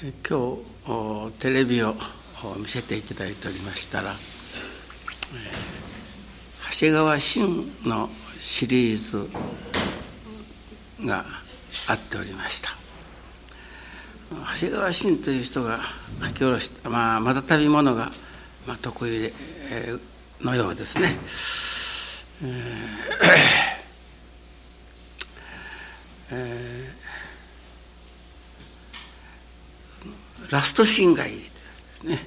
今日テレビを見せていただいておりましたら、長谷川慎のシリーズがあっておりました。長谷川慎という人が書き下ろした、まあ、まだ旅物が、まあ、得意で、のようですね、えーえーラストシーンがいいね。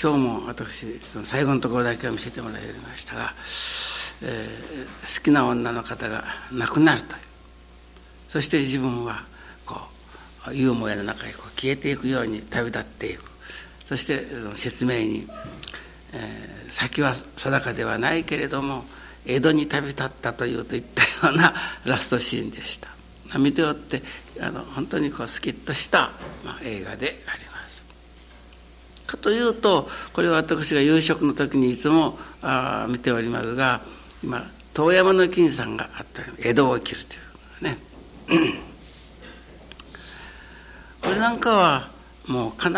今日も私最後のところだけは見せてもらいましたが、えー、好きな女の方が亡くなるという。そして自分はこうユーモアの中へこう消えていくように旅立っていく。そして説明に、えー、先は定かではないけれども江戸に旅立ったというといったようなラストシーンでした。見ておってあの本当にこうスキッとした、まあ、映画であります。かというとこれは私が夕食の時にいつもあ見ておりますが今遠山の金さんがあったり江戸を切るというね。これなんかはもう必ず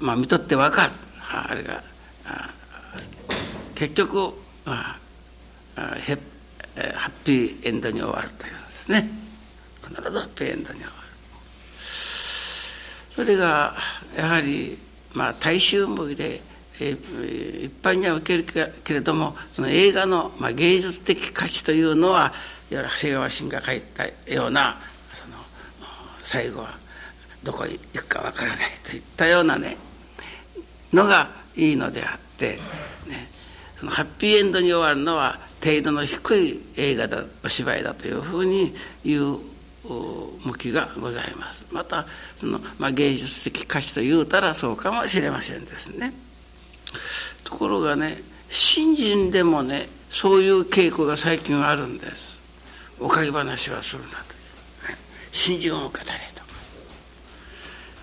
まあ見とって分かる。あれが結局、まあ、ヘハッピーエンドに終わるというんですね。必ずハッピーンドに終わるそれがやはりまあ大衆向きで一般には受けるけれどもその映画の、まあ、芸術的価値というのはいわゆる長谷川慎が書いたようなその最後はどこへ行くかわからないといったようなねのがいいのであって、ね、そのハッピーエンドに終わるのは程度の低い映画だお芝居だというふうに言う向きがございます。またその、まあ、芸術的価値と言うたらそうかもしれませんですね。ところがね信心でもねそういう傾向が最近あるんです。おかげ話はするなという。信心を語れ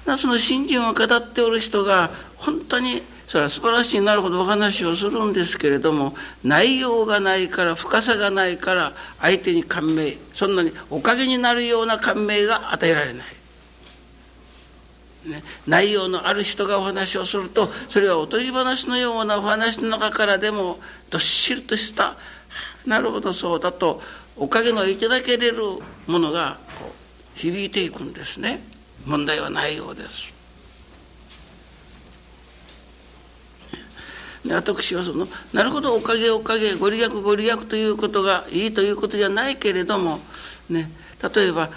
とその信心を語っておる人が本当にそれは素晴らしいなるほどお話をするんですけれども内容がないから深さがないから相手に感銘そんなにおかげになるような感銘が与えられない。ね、内容のある人がお話をするとそれはおとぎ話のようなお話の中からでもどっしりとしたなるほどそうだとおかげのいただけれるものが響いていくんですね問題は内容です。私はそのなるほどおかげおかげご利益ご利益ということがいいということじゃないけれども、ね、例えば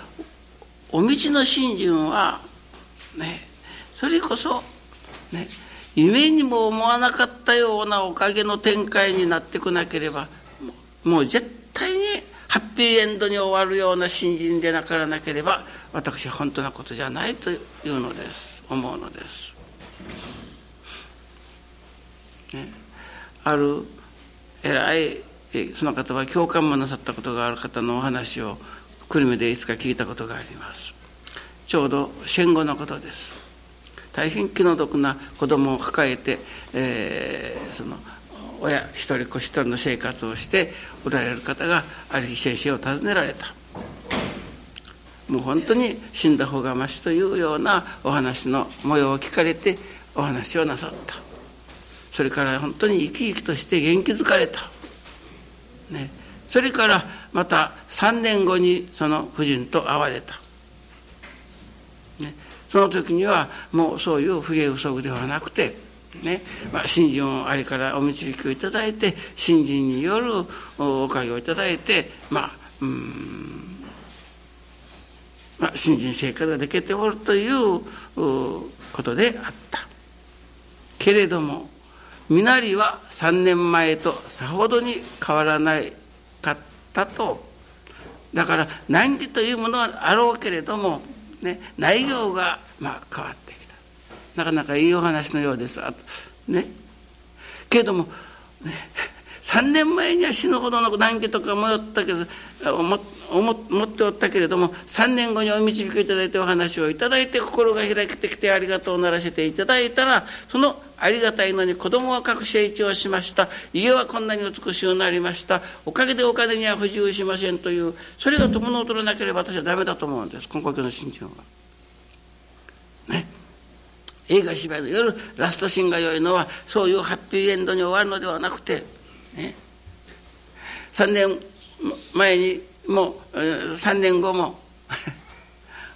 お道の信心は、ね、それこそ、ね、夢にも思わなかったようなおかげの展開になってこなければもう絶対にハッピーエンドに終わるような信心でなからなければ私は本当なことじゃないというのです思うのです。ね、ある偉いその方は共感もなさったことがある方のお話を久留米でいつか聞いたことがあります。ちょうど戦後のことです。大変気の毒な子供を抱えて、えー、その親一人子一人の生活をしておられる方がある日先生を訪ねられた。もう本当に死んだ方がましというようなお話の模様を聞かれてお話をなさった。それから本当に生き生きとして元気づかれた、ね、それからまた3年後にその夫人と会われた、ね、その時にはもうそういう不義不足ではなくてね。まあ、信心をあれからお導きをいただいて信心によるおかげをいただいてまあうん。まあ、信心生活ができておるということであった。けれども身なりは3年前とさほどに変わらないかったと。だから難儀というものはあろうけれども、ね、内容がまあ変わってきた。なかなかいいお話のようです。とね。けれども、ね、3年前には死ぬほどの難儀とか思ったけど思思っておったけれども3年後にお導きいただいてお話をいただいて心が開けてきてありがとうならせていただいたらそのありがたいのに子供は隠し一をしました。家はこんなに美しくなりました。おかげでお金には不自由しませんというそれが友の劣らなければ私はダメだと思うんです。根拠の信心は。ね。映画芝居の夜ラストシーンが良いのはそういうハッピーエンドに終わるのではなくて、ね、3年前にもう3年後も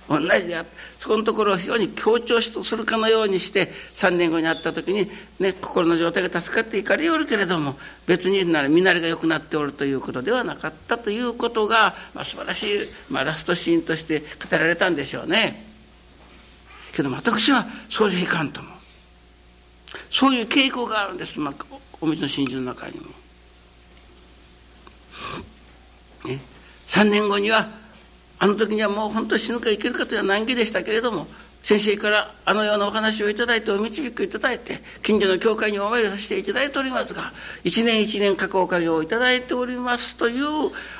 同じであそこのところを非常に強調するかのようにして3年後に会った時に、ね、心の状態が助かっていかれよるけれども別になら身なりが良くなっておるということではなかったということが、まあ、素晴らしい、まあ、ラストシーンとして語られたんでしょうね。けど私はそういかんともそういう傾向があるんです、まあ、お水の真珠の中にも。ね、3年後にはあの時にはもう本当死ぬか生きるかという難儀でしたけれども先生からあのようなお話をいただいてお導きいただいて近所の教会にお参りさせていただいておりますが一年一年過去おかげをいただいておりますという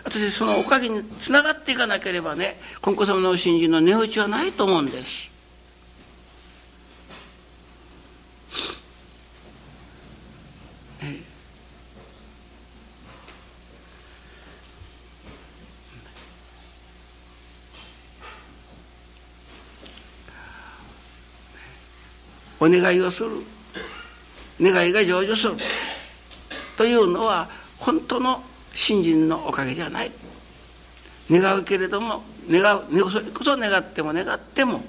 私そのおかげにつながっていかなければね金子様のお信心の値打ちはないと思うんです。お願いをする。願いが成就する。というのは本当の信心のおかげではない。願うけれども願うそれこそ願っても願っても、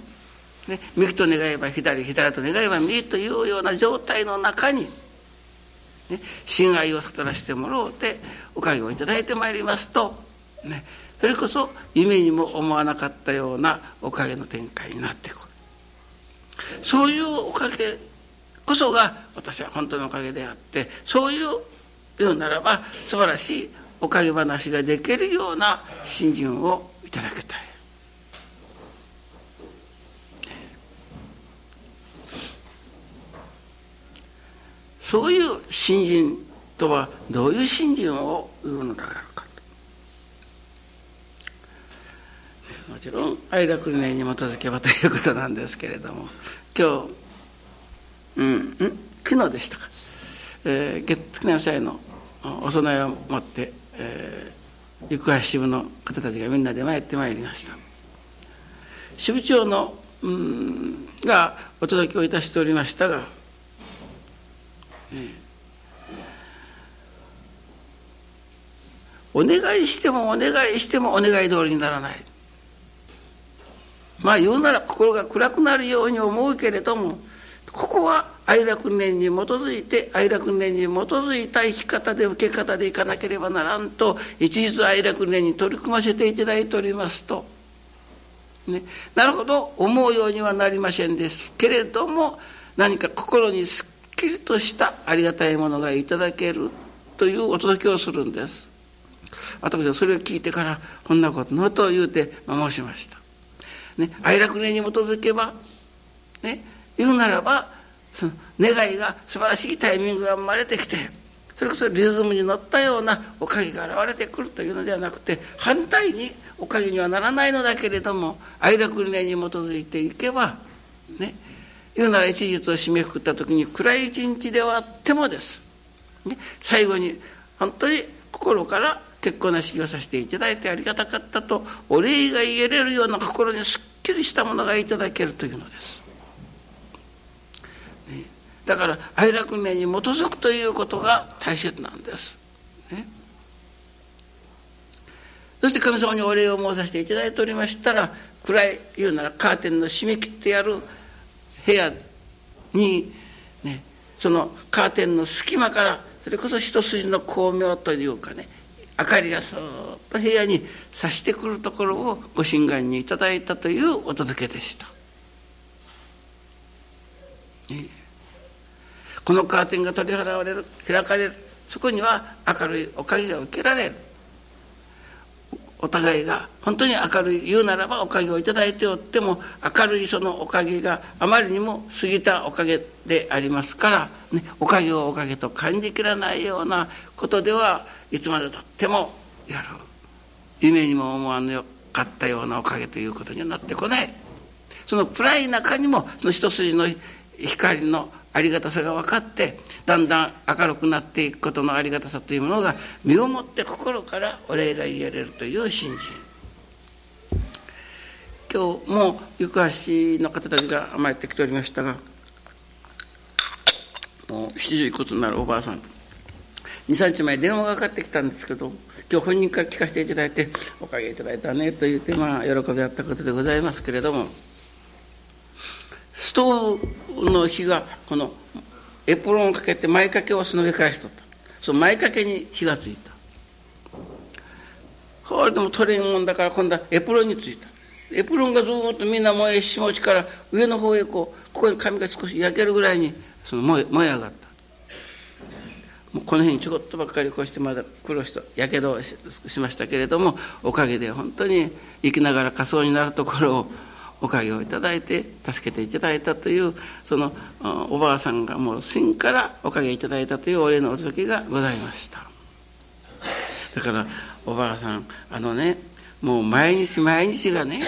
ね、右と願えば左左と願えば右というような状態の中に、ね、親愛を悟らせてもらおうておかげをいただいてまいりますと、ね、それこそ夢にも思わなかったようなおかげの展開になってくる。そういうおかげこそが私は本当のおかげであってそういう言うならば素晴らしいおかげ話ができるような信心をいただきたい。そういう信心とはどういう信心を言うのだろうかもちろん愛楽理念に基づけばということなんですけれども今日、うん、昨日でしたか、えー、月金祭のお供えを持って、えー、行橋支部の方たちがみんなで参ってまいりました。支部長の、うん、がお届けをいたしておりましたが、えー、お願いしてもお願いしてもお願い通りにならない。まあ言うなら心が暗くなるように思うけれどもここは愛楽念に基づいて愛楽念に基づいた生き方で受け方でいかなければならんと一日愛楽念に取り組ませていただいておりますと、ね、なるほど思うようにはなりませんですけれども何か心にすっきりとしたありがたいものがいただけるというお届けをするんです。私はそれを聞いてからこんなことのと言うて申しました。ね、愛楽念に基づけば、ね、言うならばその願いが素晴らしいタイミングが生まれてきてそれこそリズムに乗ったようなおかげが現れてくるというのではなくて反対におかげにはならないのだけれども愛楽理念に基づいていけばね言うなら一日を締めくくった時に暗い一日ではあってもです、ね、最後に本当に心から結構な修行させていただいてありがたかったとお礼が言えれるような心にすっきりしたものがいただけるというのです。ね、だから愛楽念に基づくということが大切なんです。ね、そして神様にお礼を申させていただいておりましたら暗い言うならカーテンの締め切ってやる部屋に、ね、そのカーテンの隙間からそれこそ一筋の光明というかね明かりがそーっと部屋に差してくるところをご神願にいただいたというお届けでした。このカーテンが取り払われる開かれるそこには明るいおかげが受けられるお互いが本当に明るい言うならばおかげを頂いておっても明るいそのおかげがあまりにも過ぎたおかげでありますから、ね、おかげをおかげと感じきらないようなことではいつまでたってもやる夢にも思わぬかったようなおかげということにはなってこない。その暗い中にもその一筋の光のありがたさが分かってだんだん明るくなっていくことのありがたさというものが身をもって心からお礼が言えれるという信心。今日も行橋の方たちが参ってきておりましたが七十いくつになるおばあさん。23日前電話がかかってきたんですけど今日本人から聞かせていただいておかげいただいたねと言ってまあ喜びあったことでございますけれども。ストーブの火がこのエプロンをかけて前掛けをその上からしとった。その前掛けに火がついた。これでも取れんもんだから今度はエプロンについた。エプロンがずっとみんな燃えしもちから上の方へこうここに髪が少し焼けるぐらいにその燃え燃え上がった。もうこの辺にちょこっとばっかりこうしてまだ苦労してやけどをしましたけれどもおかげで本当に生きながら仮装になるところをおかげをいただいて助けていただいたというそのおばあさんがもう真からおかげいただいたというお礼のお届けがございました。だからおばあさんあのねもう毎日毎日がね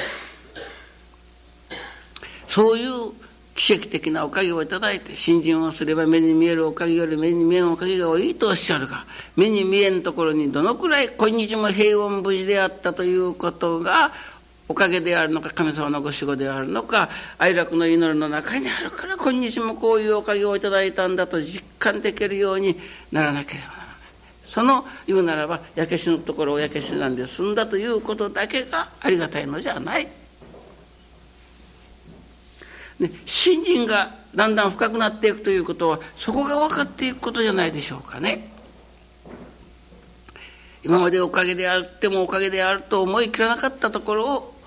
そういう奇跡的なおかげをいただいて信心をすれば目に見えるおかげより目に見えんおかげが多いとおっしゃるが目に見えんところにどのくらい今日も平穏無事であったということがおかげであるのか神様のご守護であるのか哀楽の祈りの中にあるから今日もこういうおかげをいただいたんだと実感できるようにならなければならないその言うならば焼け死ぬところを焼け死なんで済んだということだけがありがたいのじゃない。ね、信心がだんだん深くなっていくということはそこが分かっていくことじゃないでしょうかね。今までおかげであってもおかげであると思い切らなかったところを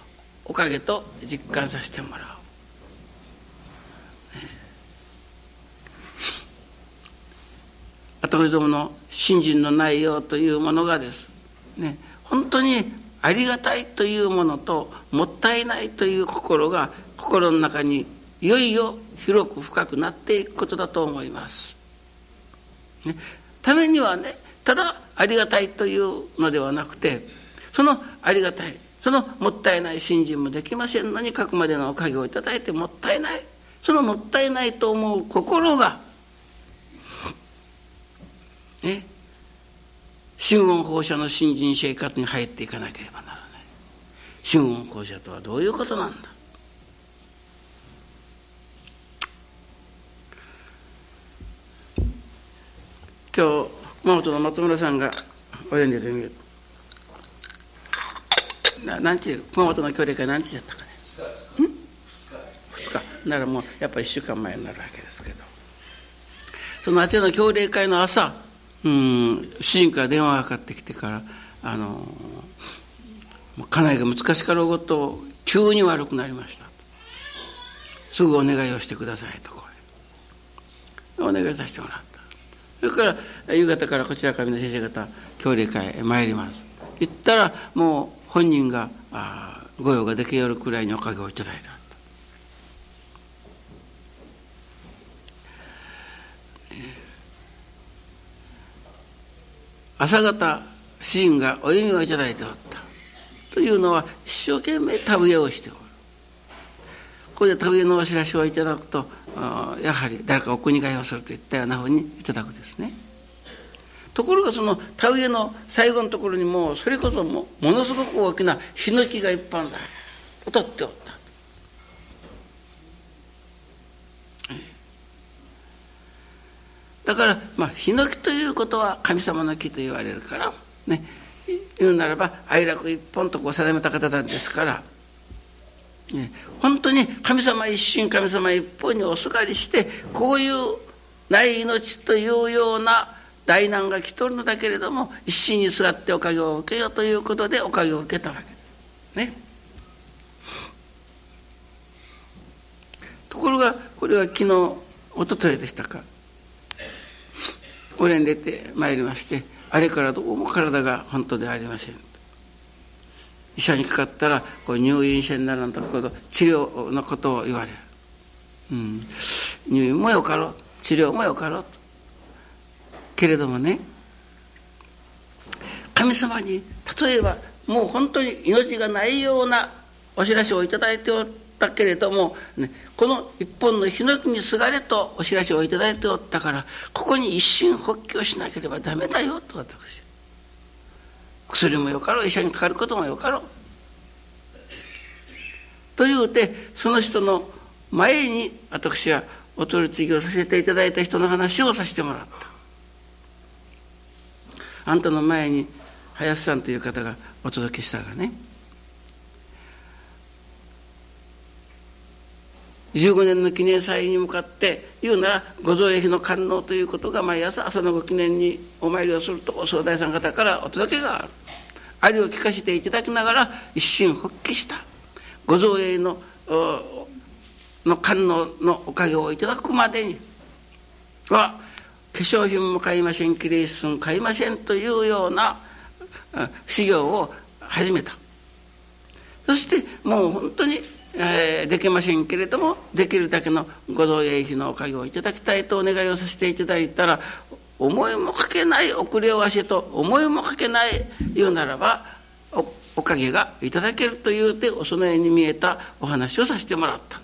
おかげと実感させてもらう。私どもの信心の内容というものがです、ね、本当にありがたいというものともったいないという心が心の中にいよいよ広く深くなっていくことだと思います。ね、ためにはねただありがたいというのではなくてそのありがたいそのもったいない信心もできません。のに書くまでのおかげをいただいてもったいない。そのもったいないと思う心がね春音放射の新人生活に入っていかなければならない。春音放射とはどういうことなんだ。今日熊本の松村さんがお礼に出てみるななんていう熊本の距離会なんて言ったかね。2日ならもうやっぱり1週間前になるわけですけど。そのあちらの協励会の朝うん主人から電話がかかってきてからあの家内が難しかろうごと急に悪くなりました。すぐお願いをしてくださいとお願いさせてもらった。それから夕方からこちらからの先生方協励会へ参ります。行ったらもう本人が御用ができよるくらいにおかげをいただいた。朝方主人がお弓をいただいておった。というのは一生懸命田植えをしておる。ここで田植えのお知らせをいただくとやはり誰かお国替えをするといったようなふうにいただくですね。ところがその田植えの最後のところにもうそれこそもものすごく大きなヒノキが一本だ。と立っておった。だから、まあ、ヒノキということは神様の木と言われるから、ね、言うならば愛楽一本とこう定めた方なんですから、ね、本当に神様一心神様一本におすがりしてこういうない命というような大難が来とるのだけれども一心にすがっておかげを受けようということでおかげを受けたわけ。です。ね。ところがこれは昨日一昨日でしたか。俺に出てまいりましてあれからどうも体が本当でありません。医者にかかったらこう入院者にならんとほど治療のことを言われる、うん、入院もよかろう。治療もよかろうと。けれどもね神様に例えばもう本当に命がないようなお知らせを頂いておったけれども、ね、この一本のヒノキにすがれとお知らせを頂いておったからここに一心発起をしなければダメだよと私薬もよかろう医者にかかることもよかろうというてその人の前に私はお取り次ぎをさせていただいた人の話をさせてもらった。あんたの前に林さんという方がお届けしたがね。15年の記念祭に向かって言うなら御蔵駅の観音ということが毎朝朝のご記念にお参りをするとお総大さん方からお届けがある。あれを聞かせていただきながら一心復帰した。御蔵営のの観音のおかげをいただくまでには化粧品も買いませんきれい室も買いませんというような修行を始めたそしてもう本当にえー、できませんけれどもできるだけのご同営費のおかげをいただきたいとお願いをさせていただいたら思いもかけない遅れを足と思いもかけない言うならばおおかげがいただけるというてお供えに見えたお話をさせてもらった。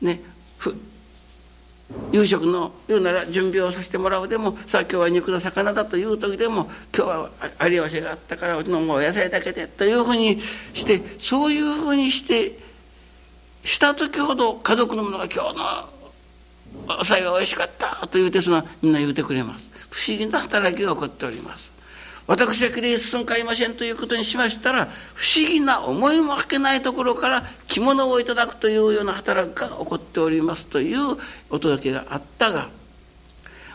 ね、夕食の言うなら準備をさせてもらうでもさあ今日は肉の魚だという時でも今日は有吉があったからうちのもう野菜だけでというふうにしてそういうふうにしてした時ほど家族のものが今日のお菜がおいしかったと言うてそのみんな言うてくれます。不思議な働きが起こっております。私はきれい進ん買いませんということにしましたら不思議な思いもかけないところから着物をいただくというような働きが起こっておりますというお届けがあったが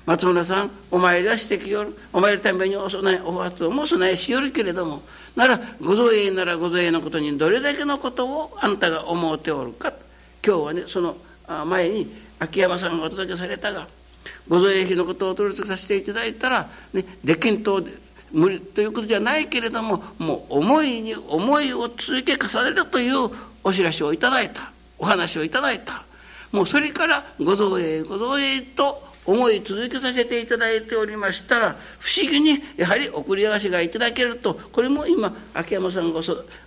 松村さんお参りはしてきよる。お参りためにお供えお初をも備えしよるけれどもならご造営ならご造営のことにどれだけのことをあんたが思うておるか。今日はねその前に秋山さんがお届けされたがご造営費のことをお取り付けさせていただいたら、ね、できんと無理ということじゃないけれどももう思いに思いを続け重ねるというお知らせをいただいた。お話をいただいた。もうそれからご造営ご造営と思い続けさせていただいておりましたら不思議にやはり送り合わせがいただけるとこれも今秋山さんが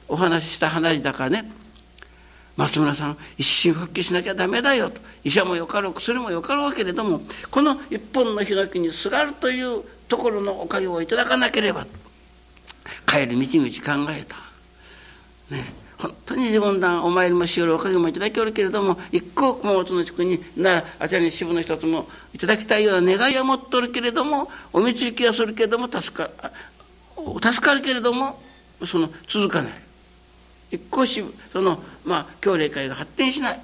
お話しした話だからね。松村さん一心復帰しなきゃダメだよと。医者もよかろう薬もよかろうけれどもこの一本のヒノキにすがるというところのおかげをいただかなければ帰り道々考えた。ね本当に自分だお参りもしよるおかげもいただきおるけれども一向熊本の地区にならあちらに支部の一つもいただきたいような願いは持っとるけれどもお導きはするけれども助か助かるけれどもその続かない一向支部そのまあ協励会が発展しない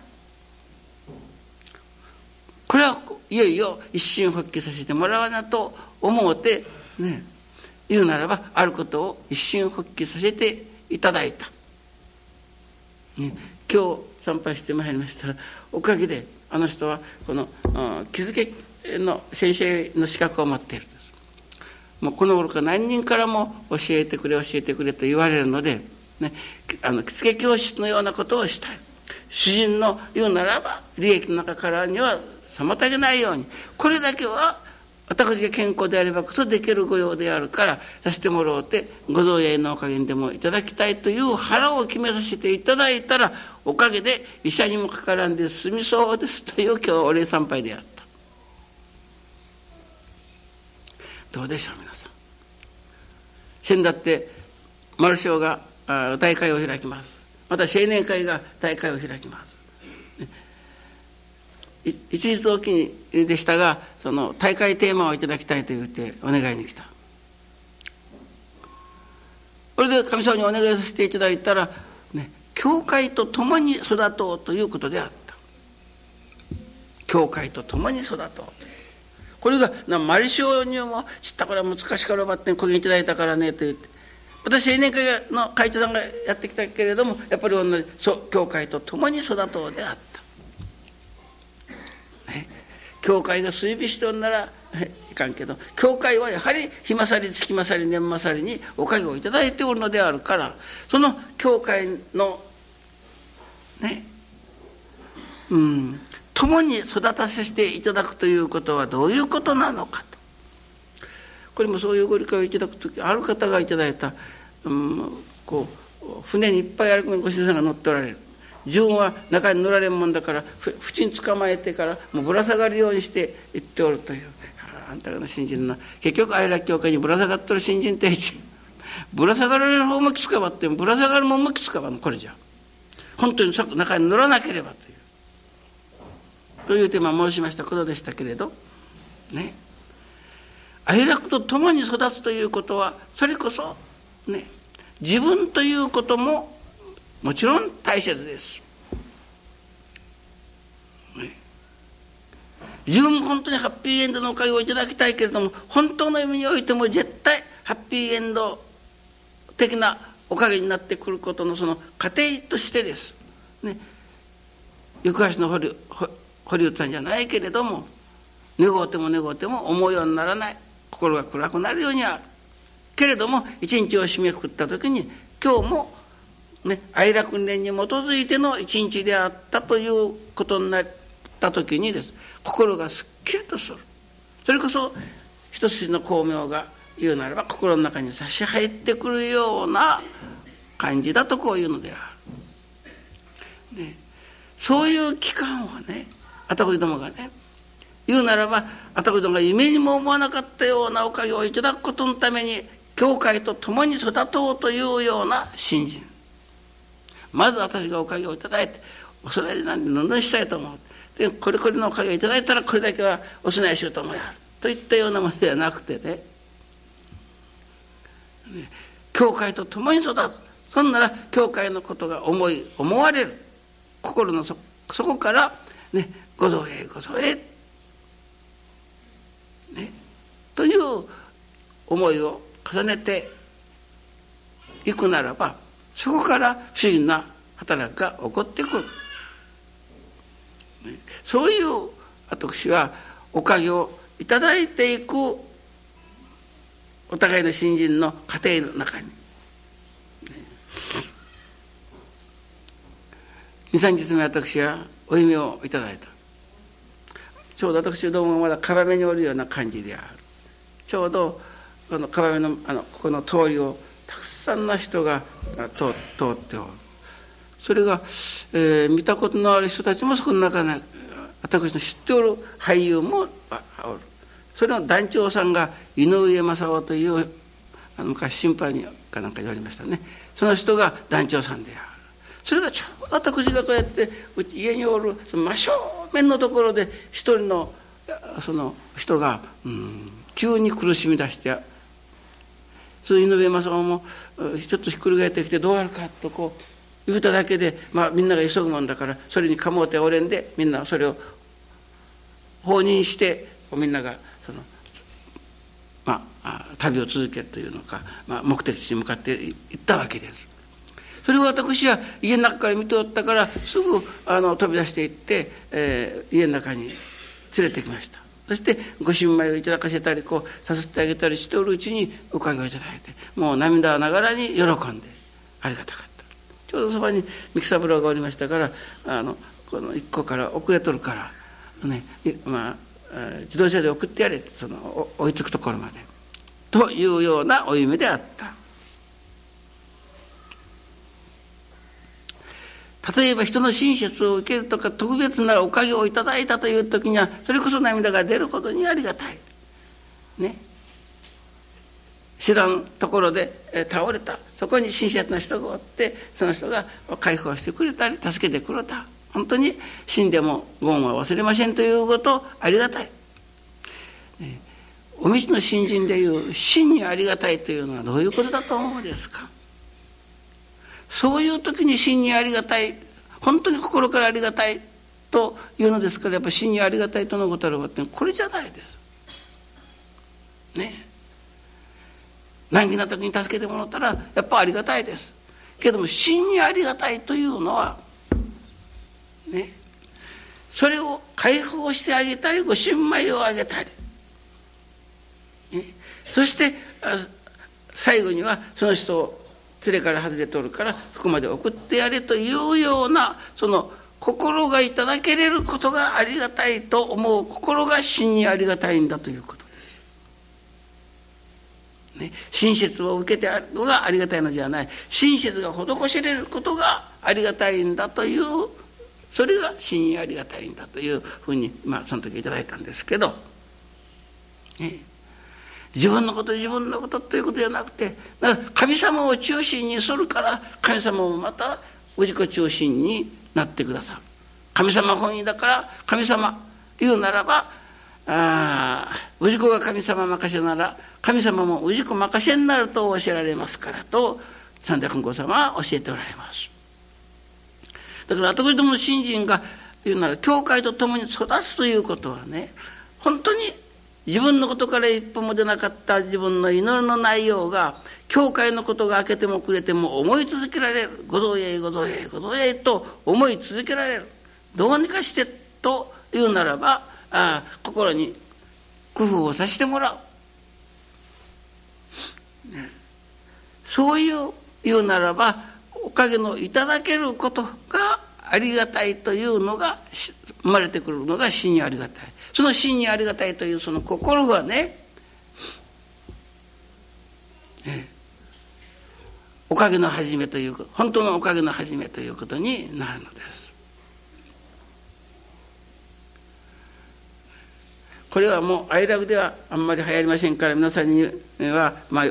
これはいよいよ一心復帰させてもらわなと思うてね言うならばあることを一瞬復帰させていただいた、ね、今日参拝してまいりましたらおかげであの人はこの気づけの先生の資格を持っている。もうこの頃から何人からも教えてくれ教えてくれと言われるので、ね、あの着付け教室のようなことをしたい。主人の言うならば利益の中からには妨げないように。これだけは私が健康であればこそできる御用であるからさせてもらおうてご造営のおかげでもいただきたいという腹を決めさせていただいたらおかげで医者にもかからんで済みそうですという今日お礼参拝であった。どうでしょう皆さん。先だって丸章が大会を開きます。また青年会が大会を開きます。一日おきでしたがその大会テーマをいただきたいと言ってお願いに来た。これで神様にお願いさせていただいたらね教会と共に育とうということであった。教会と共に育とう。とこれがなマリシオにも知ったから難しからばってこげいただいたからねと言って私青年会の会長さんがやってきたけれどもやっぱり同じ教会と共に育とうであった。教会が水火しておんなら いかんけど教会はやはり日勝り月勝り年勝りにおかげを頂いておるのであるからその教会のねうん共に育たせていただくということはどういうことなのかと。これもそういうご理解をいただく時ある方がいただいた、うん、こう船にいっぱいあるご主人さんが乗っておられる。自分は中に乗られんもんだから縁に捕まえてからもうぶら下がるようにして行っておるという。あんたがの新人の結局愛楽教会にぶら下がっとる新人たちぶら下がられる方もきつかばってぶら下がるもんもきつかばんこれじゃ。本当に中に乗らなければという。というテーマ申しました。ことでしたけれど。ね。愛楽と共に育つということはそれこそね。自分ということももちろん大切です。自分も本当にハッピーエンドのおかげをいただきたいけれども本当の意味においても絶対ハッピーエンド的なおかげになってくることのその過程としてです。ね、行橋の堀堀内さんじゃないけれども願うても願うても思うようにならない心が暗くなるようにあるけれども一日を締めくくった時に今日もね愛楽念に基づいての一日であったということになった時にです。心がすっきりとする。それこそ一筋の光明が言うならば心の中に差し入ってくるような感じだとこういうのである。ね、そういう期間をねあたこりどもがね言うならばあたこりどもが夢にも思わなかったようなおかげをいただくことのために教会と共に育とうというような信心。まず私がおかげをいただいてお供えで何でどんどんしたいと思う？でこれこれのおかげをいただいたらこれだけはお供えしようと思う。といったようなものではなくてね。教会と共に育つ。そんなら教会のことが思い思われる。心のそそこからねご造営ご造営。ねという思いを重ねていくならばそこから不思議な働きが起こってくる、そういう私はおかげをいただいていくお互いの新人の家庭の中に。23日目私はお夢をいただいた。ちょうど私どもがまだ壁におるような感じである。ちょうどこの壁のあのここの通りをさんの人が通っておる。それが、えー、見たことのある人たちもそこの中に私の知っておる俳優もおる。それの団長さんが井上正夫という昔審判にかなんか言われましたね。その人が団長さんである。それがちょうど私がこうやって家におる真正面のところで一人のその人が、うん、急に苦しみ出してそういう井上正夫もちょっとひっくり返ってきてどうやるかとこう言うただけで、まあ、みんなが急ぐもんだからそれにかもうておれんでみんなそれを放任してみんながその、まあ、旅を続けるというのか、まあ、目的地に向かっていったわけです。それを私は家の中から見ておったからすぐあの飛び出していって、えー、家の中に連れてきましたそしてご新米をいただかせたりこうさせてあげたりしておるうちにおかげをいただいてもう涙ながらに喜んでありがたかったちょうどそばに三木三郎がおりましたからあのこの一個から遅れとるからねまあ自動車で送ってやれその追いつくところまでというようなお夢であった。例えば人の親切を受けるとか特別なおかげをいただいたという時にはそれこそ涙が出るほどにありがたい。ね。知らんところで倒れたそこに親切な人がおってその人が解放してくれたり助けてくれた本当に死んでもご恩は忘れませんということありがたい。ね、お道の新人でいう真にありがたいというのはどういうことだと思うですか？そういう時に真にありがたい。本当に心からありがたいというのですからやっぱ真にありがたいとのことあるってこれじゃないです。ね。難儀な時に助けてもらったらやっぱありがたいです。けども真にありがたいというのはね。それを解放してあげたりご新米をあげたり、ね、そして最後にはその人を連れから外れとるからそこまで送ってやれというようなその心がいただけれることがありがたいと思う心が真にありがたいんだということです。ね、親切を受けてあるのがありがたいのではない。親切が施しれることがありがたいんだというそれが真にありがたいんだというふうにまあその時いただいたんですけど、ね、自分のこと自分のことということじゃなくてだから神様を中心にするから神様もまた氏子中心になってくださる。神様本位だから神様言うならばあ氏子が神様任せなら神様も氏子任せになると教えられますからと三田君子様は教えておられます。だから後々の信心が言うなら教会と共に育つということはね本当に自分のことから一歩も出なかった自分の祈りの内容が教会のことが明けてもくれても思い続けられる。ご同へご同へご同へと思い続けられる。どうにかしてというならばあ心に工夫をさせてもらう、そういう言うならばおかげのいただけることがありがたいというのが生まれてくるのが真にありがたい。その真にありがたいというその心がねおかげの始めという本当のおかげの始めということになるのです。これはもう哀楽ではあんまり流行りませんから皆さんには、まあ、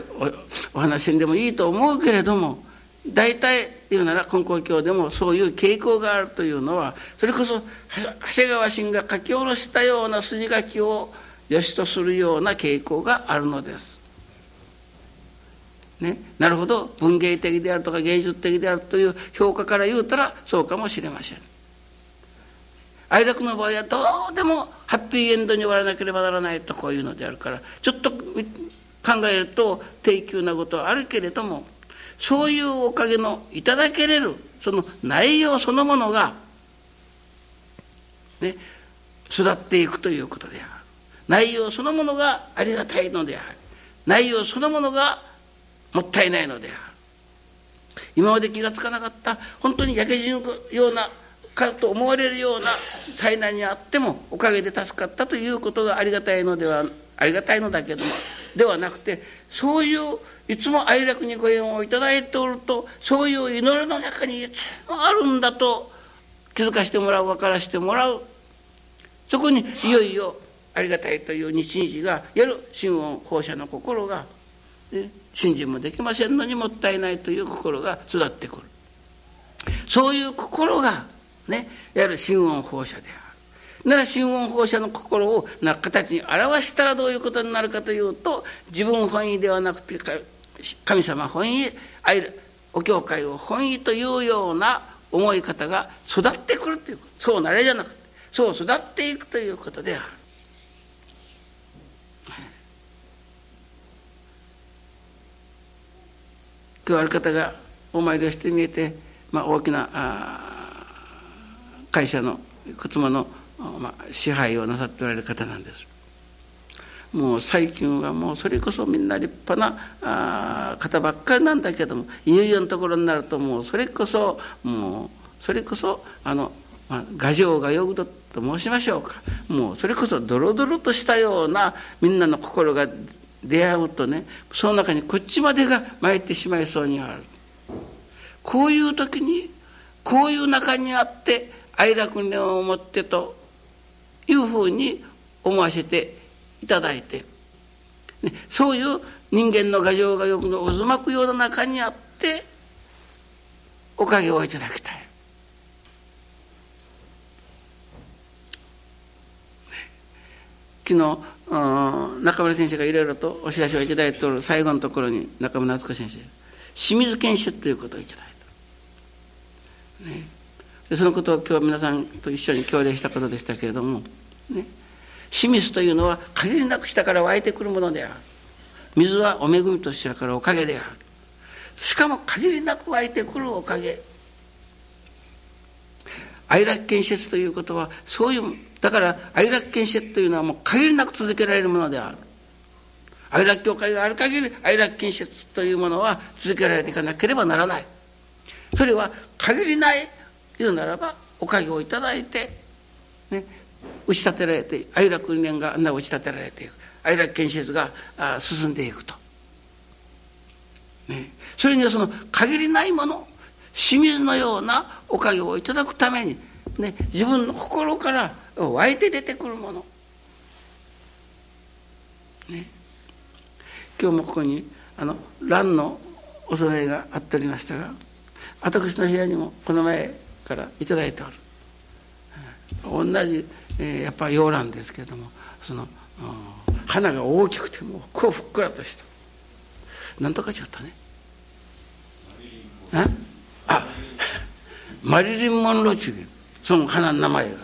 おお話んでもいいと思うけれども大体言うなら根高教でもそういう傾向があるというのはそれこそ長谷川神が書き下ろしたような筋書きを良しとするような傾向があるのです。ね、なるほど文芸的であるとか芸術的であるという評価から言うたらそうかもしれません。哀楽の場合はどうでもハッピーエンドに終わらなければならないとこういうのであるからちょっと考えると低級なことはあるけれどもそういうおかげのいただけれるその内容そのものがね育っていくということである。内容そのものがありがたいのである。内容そのものがもったいないのである。今まで気が付かなかった本当に焼け死ぬようなかと思われるような災難にあってもおかげで助かったということがありがたいのではありがたいのだけどもではなくてそういういつも哀楽にご縁をいただいておるとそういう祈りの中にいつもあるんだと気づかせてもらう分からせてもらうそこにいよいよありがたいという日々がやる心音放射の心が信心もできませんのにもったいないという心が育ってくるそういう心がね、いわゆる心音放射である。なら心音放射の心をな形に表したらどういうことになるかというと自分本位ではなくて神様本位お教会を本位というような思い方が育ってくるというそうなれじゃなくてそう育っていくということである。今日ある方がお参りをしてみえて、まあ、大きなあ会社の靴間の、まあ、支配をなさっておられる方なんですもう最近はもうそれこそみんな立派なあ方ばっかりなんだけどもいよいよのところになるともうそれこそもうそれこそあの、まあ、牙城がよぐどと申しましょうか。もうそれこそドロドロとしたようなみんなの心が出会うとねその中にこっちまでが参ってしまいそうにある。こういう時にこういう中にあって哀楽念を持ってというふうに思わせていただいて、ね、そういう人間の牙城がよくの渦巻くような中にあっておかげをいただきたい。昨日中村先生がいろいろとお知らせをいただいておる最後のところに中村敦子先生清水建設ということをいただいた。ねでそのことを今日皆さんと一緒に共有したことでしたけれども、ね、清水というのは限りなく下から湧いてくるものである。水はお恵みとしてからおかげである。しかも限りなく湧いてくるおかげ。愛楽建設ということはそういうだから愛楽建設というのはもう限りなく続けられるものである。愛楽教会がある限り愛楽建設というものは続けられていかなければならない。それは限りない言うならばおかげをいただいて、ね、打ち立てられて愛楽理念があんな打ち立てられていく。愛楽建設が進んでいくと、ね、それにはその限りないもの清水のようなおかげをいただくために、ね、自分の心から湧いて出てくるもの、ね、今日もここにあの蘭のお供えがあっておりましたが私の部屋にもこの前から頂いておる。同じ、えー、やっぱ洋蘭ですけれどもその花が大きくてもうこうふっくらとした。なんとかちゃったね。あマリリン・モンローチ。ュ その花の名前が。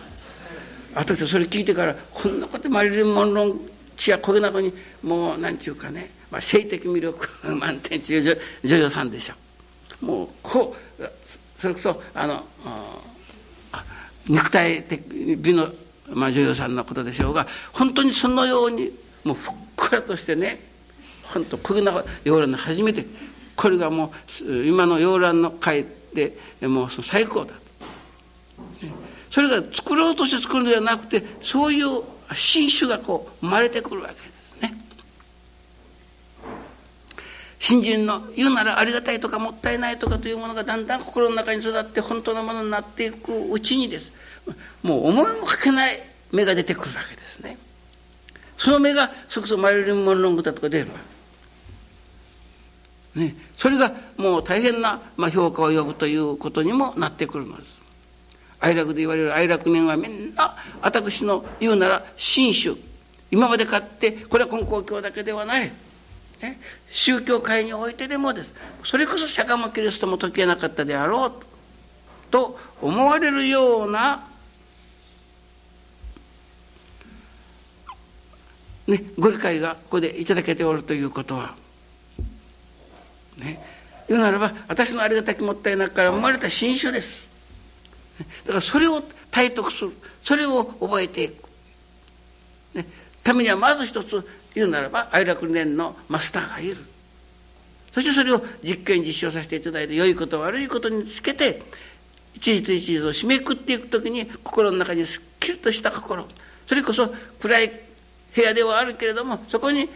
私それ聞いてからこんなことマリリン・モンローチやこげな子にもう何ちゅうかね、まあ、性的魅力満点中女女優さんでしょ。もうこうそれこそあの肉体的美の、まあ、女優さんのことでしょうが本当にそのようにもうふっくらとしてね本当こげな洋蘭の初めてこれがもう今の洋蘭の会でもう最高だ。それが作ろうとして作るのではなくてそういう新種がこう生まれてくるわけ。ですね新人の言うならありがたいとかもったいないとかというものがだんだん心の中に育って本当のものになっていくうちにです。もう思いもかけない芽が出てくるわけですね。その芽がそこそマリリン・モンロングだとか出るわけ。ね、それがもう大変な、まあ、評価を呼ぶということにもなってくるのです。哀楽で言われる哀楽年はみんな私の言うなら新種今まで買ってこれは根高教だけではない、ね、宗教界においてでもです。それこそ釈迦もキリストも解けなかったであろうと思われるような、ね、ご理解がここでいただけておるということは。ね。言うならば私のありがたきもったいなくから生まれた新種です。だからそれを体得するそれを覚えていく、ね、ためにはまず一つ言うならば愛楽年のマスターがいる。そしてそれを実験実証させていただいて良いこと悪いことにつけて一日一日を締めくっていく時に心の中にすっきりとした心。それこそ暗い部屋ではあるけれどもそこに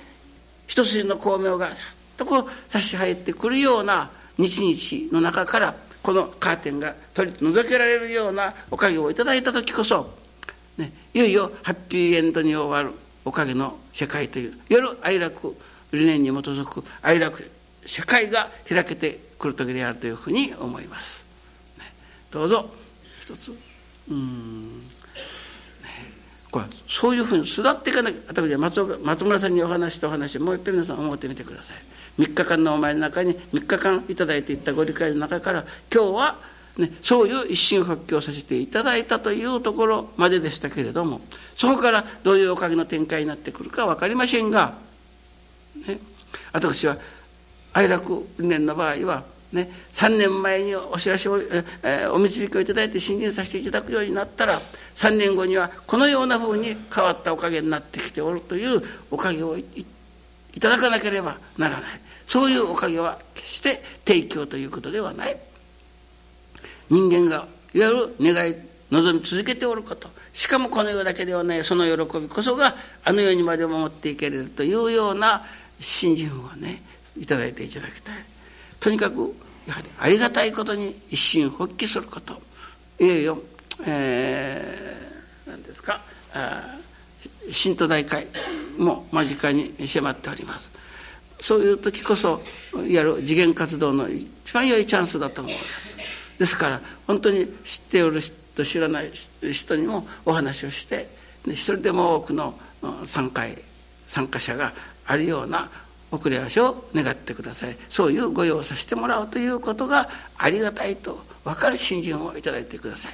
一筋の光明がさっとこう差し入ってくるような日々の中からこのカーテンが取り除けられるようなおかげをいただいた時こそ、ね、いよいよハッピーエンドに終わる。おかげの世界という夜愛楽理念に基づく愛楽世界が開けてくる時であるというふうに思います。ね、どうぞ。一つ。うん。これそういうふうに育っていかなきゃ私は松松村さんにお話したお話もう一遍皆さん思ってみてください。3日間のお前の中に3日間頂いていったご理解の中から今日は、ね、そういう一心発狂させていただいたというところまででしたけれどもそこからどういうおかげの展開になってくるか分かりませんが、ね、私は愛楽理念の場合はね、3年前にお知らせを、え、お導きをいただいて信心させていただくようになったら3年後にはこのようなふうに変わったおかげになってきておるというおかげをいただかなければならない。そういうおかげは決して提供ということではない。人間がいわゆる願い望み続けておること。しかもこの世だけではない。その喜びこそがあの世にまで守っていけれるというような信心をね頂いていただきたい。とにかくやはりありがたいことに一心発起すること。いよいよ、えー、何ですか新都大会も間近に迫っております。そういう時こそやる次元活動の一番良いチャンスだと思います。ですから本当に知っておる人知らない人にもお話をして一人でも多くの参加参加者があるような遅れ足を願ってください。そういうご用をさせてもらうということがありがたいと分かる信心をいただいてください。